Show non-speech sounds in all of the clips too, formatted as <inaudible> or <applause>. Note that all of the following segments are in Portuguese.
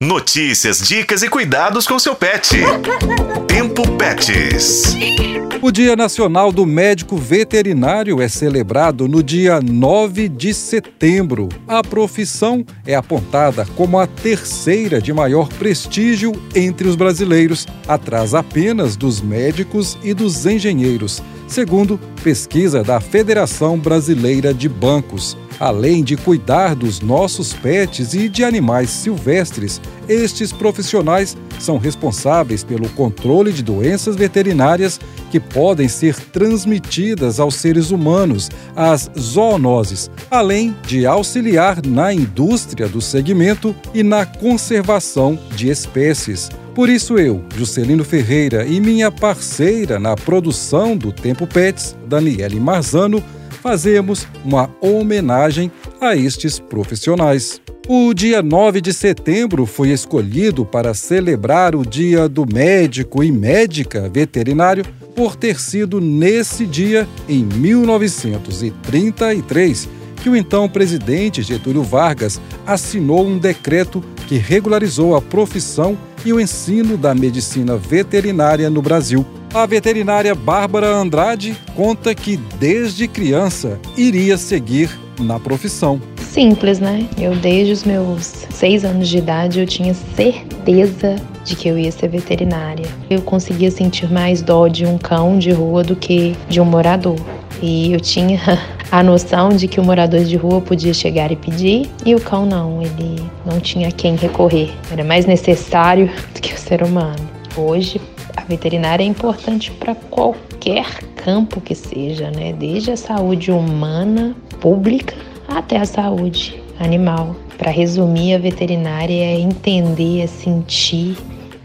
Notícias, dicas e cuidados com seu pet. <laughs> Tempo Pets. O Dia Nacional do Médico Veterinário é celebrado no dia 9 de setembro. A profissão é apontada como a terceira de maior prestígio entre os brasileiros, atrás apenas dos médicos e dos engenheiros, segundo pesquisa da Federação Brasileira de Bancos. Além de cuidar dos nossos pets e de animais silvestres, estes profissionais são responsáveis pelo controle de doenças veterinárias que podem ser transmitidas aos seres humanos, as zoonoses, além de auxiliar na indústria do segmento e na conservação de espécies. Por isso eu, Juscelino Ferreira e minha parceira na produção do Tempo Pets, Daniele Marzano, fazemos uma homenagem a estes profissionais. O dia 9 de setembro foi escolhido para celebrar o Dia do Médico e Médica Veterinário por ter sido nesse dia, em 1933, que o então presidente Getúlio Vargas assinou um decreto que regularizou a profissão e o ensino da medicina veterinária no Brasil. A veterinária Bárbara Andrade conta que desde criança iria seguir na profissão. Simples, né? Eu desde os meus seis anos de idade eu tinha certeza de que eu ia ser veterinária. Eu conseguia sentir mais dó de um cão de rua do que de um morador. E eu tinha <laughs> a noção de que o morador de rua podia chegar e pedir e o cão não, ele não tinha quem recorrer. Era mais necessário <laughs> do que o ser humano. Hoje, a veterinária é importante para qualquer campo que seja, né? Desde a saúde humana, pública, até a saúde animal. Para resumir, a veterinária é entender, é sentir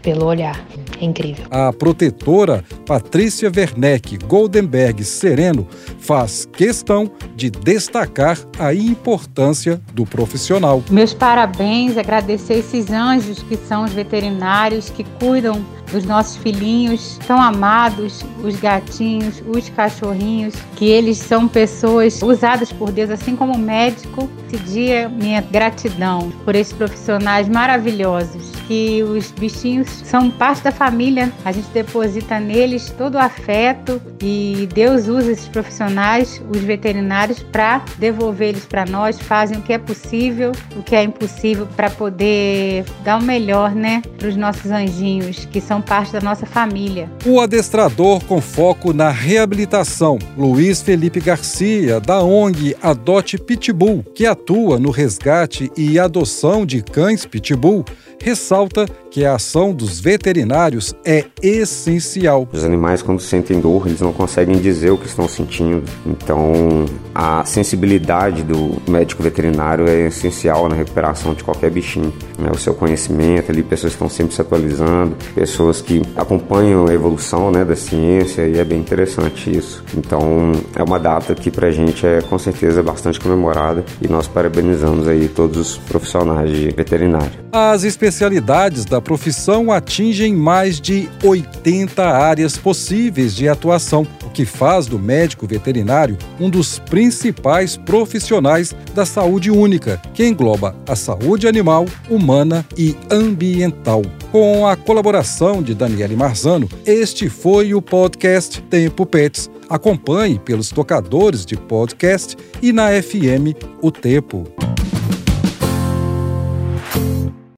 pelo olhar. É incrível. A protetora Patrícia Werneck Goldenberg Sereno faz questão de destacar a importância do profissional. Meus parabéns, agradecer esses anjos que são os veterinários que cuidam dos nossos filhinhos tão amados, os gatinhos, os cachorrinhos, que eles são pessoas usadas por Deus, assim como médico. Esse dia, minha gratidão por esses profissionais maravilhosos, que os bichinhos são parte da família, a gente deposita neles todo o afeto e Deus usa esses profissionais, os veterinários, para devolver eles para nós, fazem o que é possível, o que é impossível para poder dar o melhor, né, para os nossos anjinhos, que são parte da nossa família. O adestrador com foco na reabilitação, Luiz Felipe Garcia, da ONG Adote Pitbull, que atua no resgate e adoção de cães Pitbull, ressalta que a ação dos veterinários é essencial. Os animais, quando sentem dor, eles não conseguem dizer o que estão sentindo. Então, a sensibilidade do médico veterinário é essencial na recuperação de qualquer bichinho. Né? O seu conhecimento ali, pessoas que estão sempre se atualizando, pessoas que acompanham a evolução né, da ciência e é bem interessante isso. Então, é uma data que pra gente é com certeza bastante comemorada e nós parabenizamos aí todos os profissionais de veterinário. As especialidades da profissão atingem mais de 80 áreas possíveis de atuação, o que faz do médico veterinário um dos principais profissionais da saúde única, que engloba a saúde animal, humana e ambiental. Com a colaboração de Daniele Marzano, este foi o podcast Tempo Pets. Acompanhe pelos tocadores de podcast e na FM O Tempo.